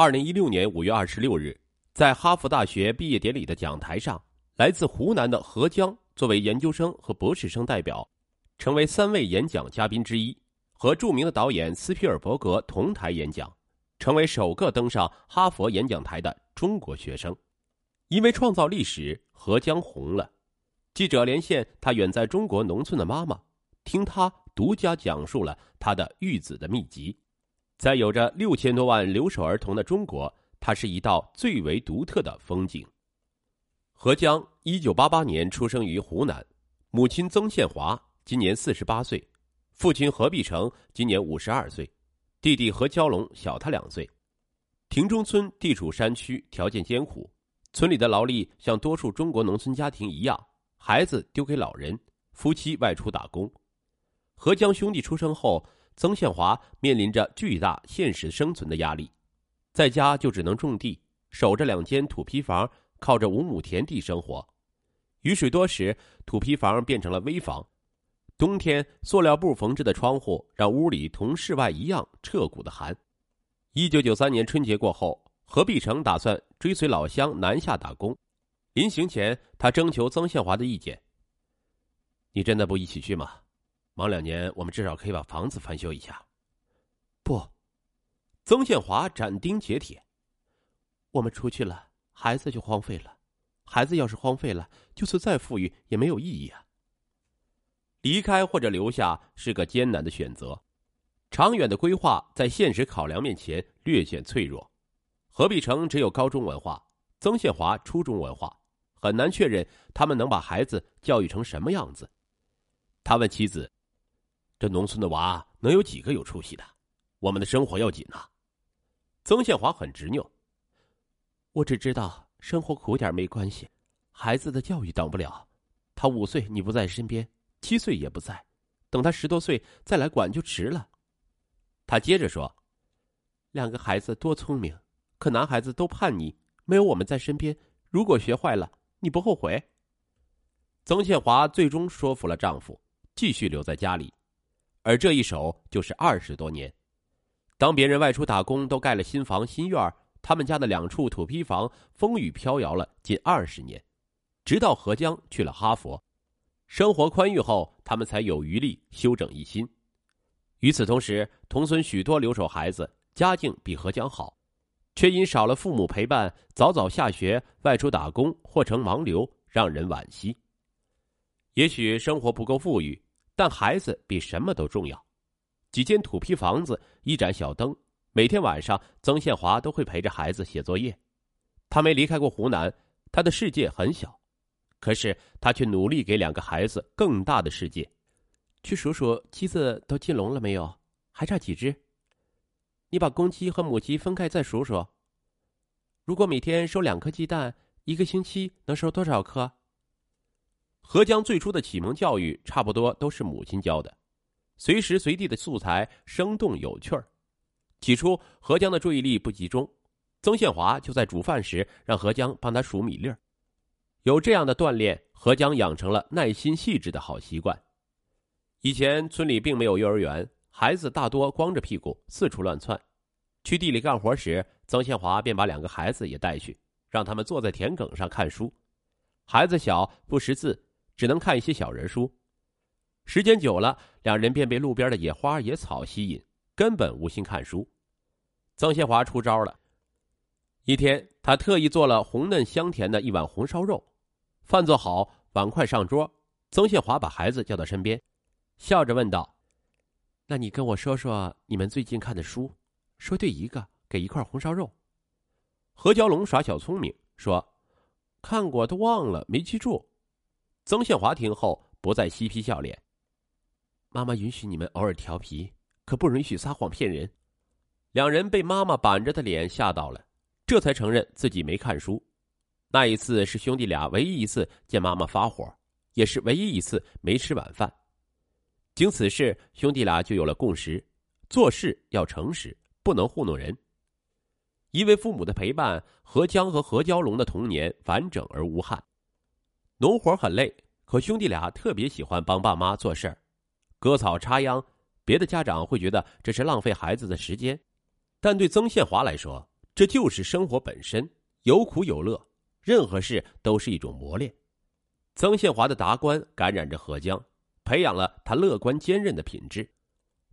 二零一六年五月二十六日，在哈佛大学毕业典礼的讲台上，来自湖南的何江作为研究生和博士生代表，成为三位演讲嘉宾之一，和著名的导演斯皮尔伯格同台演讲，成为首个登上哈佛演讲台的中国学生。因为创造历史，何江红了。记者连线他远在中国农村的妈妈，听他独家讲述了他的育子的秘籍。在有着六千多万留守儿童的中国，它是一道最为独特的风景。何江一九八八年出生于湖南，母亲曾宪华今年四十八岁，父亲何必成今年五十二岁，弟弟何蛟龙小他两岁。亭中村地处山区，条件艰苦，村里的劳力像多数中国农村家庭一样，孩子丢给老人，夫妻外出打工。何江兄弟出生后。曾宪华面临着巨大现实生存的压力，在家就只能种地，守着两间土坯房，靠着五亩田地生活。雨水多时，土坯房变成了危房。冬天，塑料布缝制的窗户让屋里同室外一样彻骨的寒。一九九三年春节过后，何必成打算追随老乡南下打工。临行前，他征求曾宪华的意见：“你真的不一起去吗？”忙两年，我们至少可以把房子翻修一下。不，曾宪华斩钉截铁：“我们出去了，孩子就荒废了。孩子要是荒废了，就算再富裕也没有意义啊。离开或者留下是个艰难的选择，长远的规划在现实考量面前略显脆弱。何必成只有高中文化，曾宪华初中文化，很难确认他们能把孩子教育成什么样子。他问妻子。这农村的娃能有几个有出息的？我们的生活要紧呐！曾宪华很执拗。我只知道生活苦点没关系，孩子的教育等不了。他五岁你不在身边，七岁也不在，等他十多岁再来管就迟了。他接着说：“两个孩子多聪明，可男孩子都叛逆，没有我们在身边，如果学坏了，你不后悔？”曾宪华最终说服了丈夫，继续留在家里。而这一守就是二十多年，当别人外出打工都盖了新房新院他们家的两处土坯房风雨飘摇了近二十年，直到何江去了哈佛，生活宽裕后，他们才有余力修整一新。与此同时，同村许多留守孩子家境比何江好，却因少了父母陪伴，早早下学外出打工或成盲流，让人惋惜。也许生活不够富裕。但孩子比什么都重要。几间土坯房子，一盏小灯，每天晚上，曾宪华都会陪着孩子写作业。他没离开过湖南，他的世界很小，可是他却努力给两个孩子更大的世界。去数数鸡子都进笼了没有？还差几只？你把公鸡和母鸡分开再数数。如果每天收两颗鸡蛋，一个星期能收多少颗？何江最初的启蒙教育差不多都是母亲教的，随时随地的素材生动有趣儿。起初，何江的注意力不集中，曾宪华就在煮饭时让何江帮他数米粒儿。有这样的锻炼，何江养成了耐心细致的好习惯。以前村里并没有幼儿园，孩子大多光着屁股四处乱窜。去地里干活时，曾宪华便把两个孩子也带去，让他们坐在田埂上看书。孩子小，不识字。只能看一些小人书，时间久了，两人便被路边的野花野草吸引，根本无心看书。曾宪华出招了。一天，他特意做了红嫩香甜的一碗红烧肉，饭做好，碗筷上桌，曾宪华把孩子叫到身边，笑着问道：“那你跟我说说你们最近看的书，说对一个给一块红烧肉。”何蛟龙耍小聪明说：“看过都忘了，没记住。”曾宪华听后不再嬉皮笑脸。妈妈允许你们偶尔调皮，可不允许撒谎骗人。两人被妈妈板着的脸吓到了，这才承认自己没看书。那一次是兄弟俩唯一一次见妈妈发火，也是唯一一次没吃晚饭。经此事，兄弟俩就有了共识：做事要诚实，不能糊弄人。因为父母的陪伴，何江和何蛟龙的童年完整而无憾。农活很累，可兄弟俩特别喜欢帮爸妈做事儿，割草插秧。别的家长会觉得这是浪费孩子的时间，但对曾宪华来说，这就是生活本身，有苦有乐，任何事都是一种磨练。曾宪华的达观感染着何江，培养了他乐观坚韧的品质。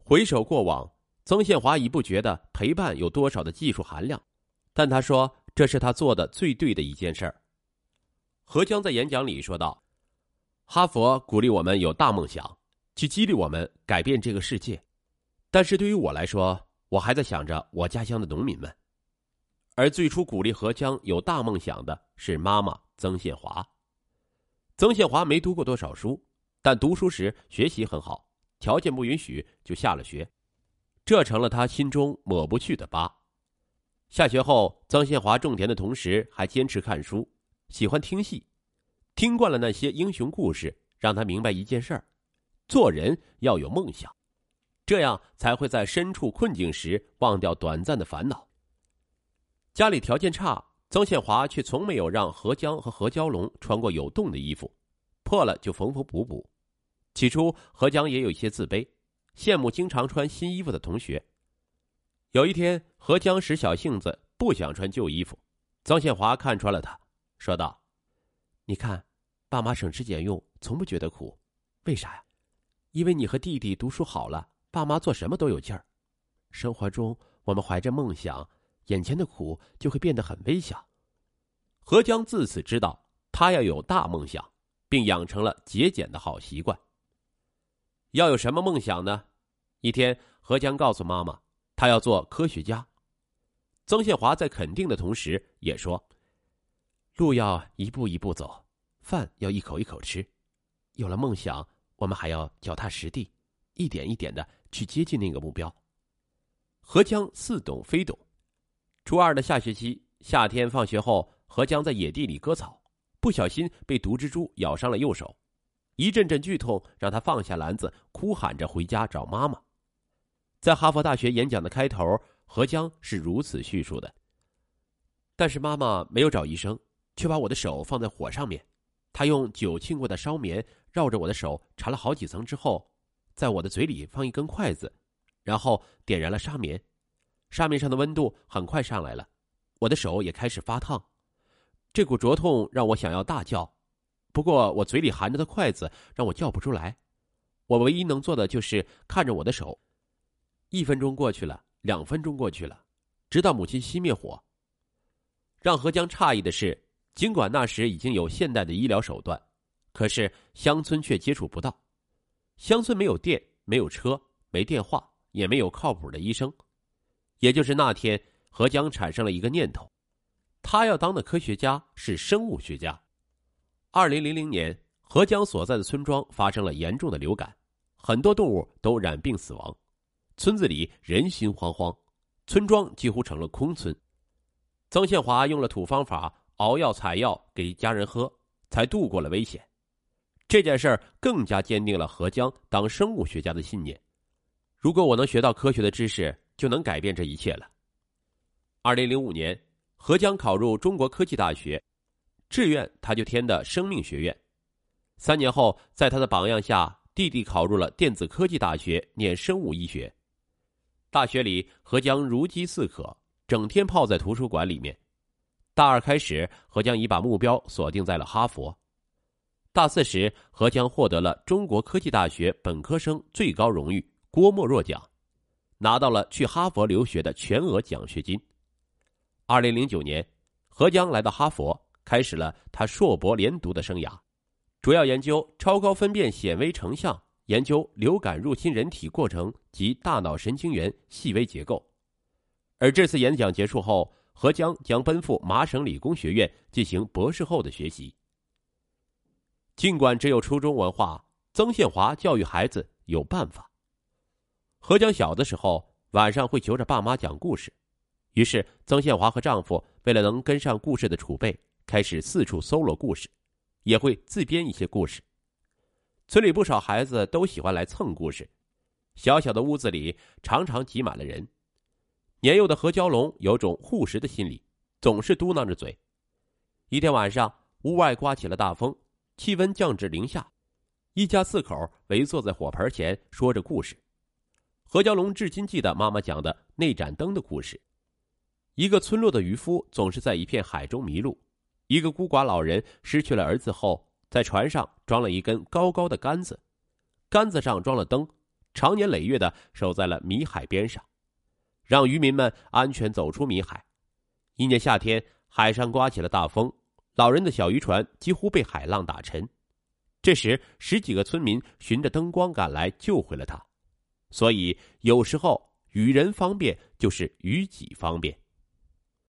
回首过往，曾宪华已不觉得陪伴有多少的技术含量，但他说这是他做的最对的一件事儿。何江在演讲里说道：“哈佛鼓励我们有大梦想，去激励我们改变这个世界。但是对于我来说，我还在想着我家乡的农民们。而最初鼓励何江有大梦想的是妈妈曾宪华。曾宪华没读过多少书，但读书时学习很好，条件不允许就下了学，这成了他心中抹不去的疤。下学后，曾宪华种田的同时还坚持看书。喜欢听戏，听惯了那些英雄故事，让他明白一件事儿：做人要有梦想，这样才会在身处困境时忘掉短暂的烦恼。家里条件差，曾宪华却从没有让何江和何蛟龙穿过有洞的衣服，破了就缝缝补补。起初，何江也有一些自卑，羡慕经常穿新衣服的同学。有一天，何江使小性子，不想穿旧衣服，曾宪华看穿了他。说道：“你看，爸妈省吃俭用，从不觉得苦，为啥呀？因为你和弟弟读书好了，爸妈做什么都有劲儿。生活中，我们怀着梦想，眼前的苦就会变得很微小。”何江自此知道，他要有大梦想，并养成了节俭的好习惯。要有什么梦想呢？一天，何江告诉妈妈，他要做科学家。曾宪华在肯定的同时，也说。路要一步一步走，饭要一口一口吃。有了梦想，我们还要脚踏实地，一点一点的去接近那个目标。何江似懂非懂。初二的下学期，夏天放学后，何江在野地里割草，不小心被毒蜘蛛咬伤了右手，一阵阵剧痛让他放下篮子，哭喊着回家找妈妈。在哈佛大学演讲的开头，何江是如此叙述的：但是妈妈没有找医生。却把我的手放在火上面，他用酒浸过的烧棉绕着我的手缠了好几层之后，在我的嘴里放一根筷子，然后点燃了纱棉，纱棉上的温度很快上来了，我的手也开始发烫，这股灼痛让我想要大叫，不过我嘴里含着的筷子让我叫不出来，我唯一能做的就是看着我的手。一分钟过去了，两分钟过去了，直到母亲熄灭火。让何江诧异的是。尽管那时已经有现代的医疗手段，可是乡村却接触不到。乡村没有电，没有车，没电话，也没有靠谱的医生。也就是那天，何江产生了一个念头：他要当的科学家是生物学家。二零零零年，何江所在的村庄发生了严重的流感，很多动物都染病死亡，村子里人心惶惶，村庄几乎成了空村。曾宪华用了土方法。熬药采药给家人喝，才度过了危险。这件事儿更加坚定了何江当生物学家的信念。如果我能学到科学的知识，就能改变这一切了。二零零五年，何江考入中国科技大学，志愿他就填的生命学院。三年后，在他的榜样下，弟弟考入了电子科技大学念生物医学。大学里，何江如饥似渴，整天泡在图书馆里面。大二开始，何江已把目标锁定在了哈佛。大四时，何江获得了中国科技大学本科生最高荣誉郭沫若奖，拿到了去哈佛留学的全额奖学金。二零零九年，何江来到哈佛，开始了他硕博连读的生涯，主要研究超高分辨显微成像，研究流感入侵人体过程及大脑神经元细微结构。而这次演讲结束后。何江将奔赴麻省理工学院进行博士后的学习。尽管只有初中文化，曾宪华教育孩子有办法。何江小的时候晚上会求着爸妈讲故事，于是曾宪华和丈夫为了能跟上故事的储备，开始四处搜罗故事，也会自编一些故事。村里不少孩子都喜欢来蹭故事，小小的屋子里常常挤满了人。年幼的何蛟龙有种护食的心理，总是嘟囔着嘴。一天晚上，屋外刮起了大风，气温降至零下，一家四口围坐在火盆前说着故事。何蛟龙至今记得妈妈讲的那盏灯的故事。一个村落的渔夫总是在一片海中迷路。一个孤寡老人失去了儿子后，在船上装了一根高高的杆子，杆子上装了灯，长年累月的守在了迷海边上，让渔民们安全走出米海。一年夏天，海上刮起了大风，老人的小渔船几乎被海浪打沉。这时，十几个村民循着灯光赶来，救回了他。所以，有时候与人方便，就是与己方便。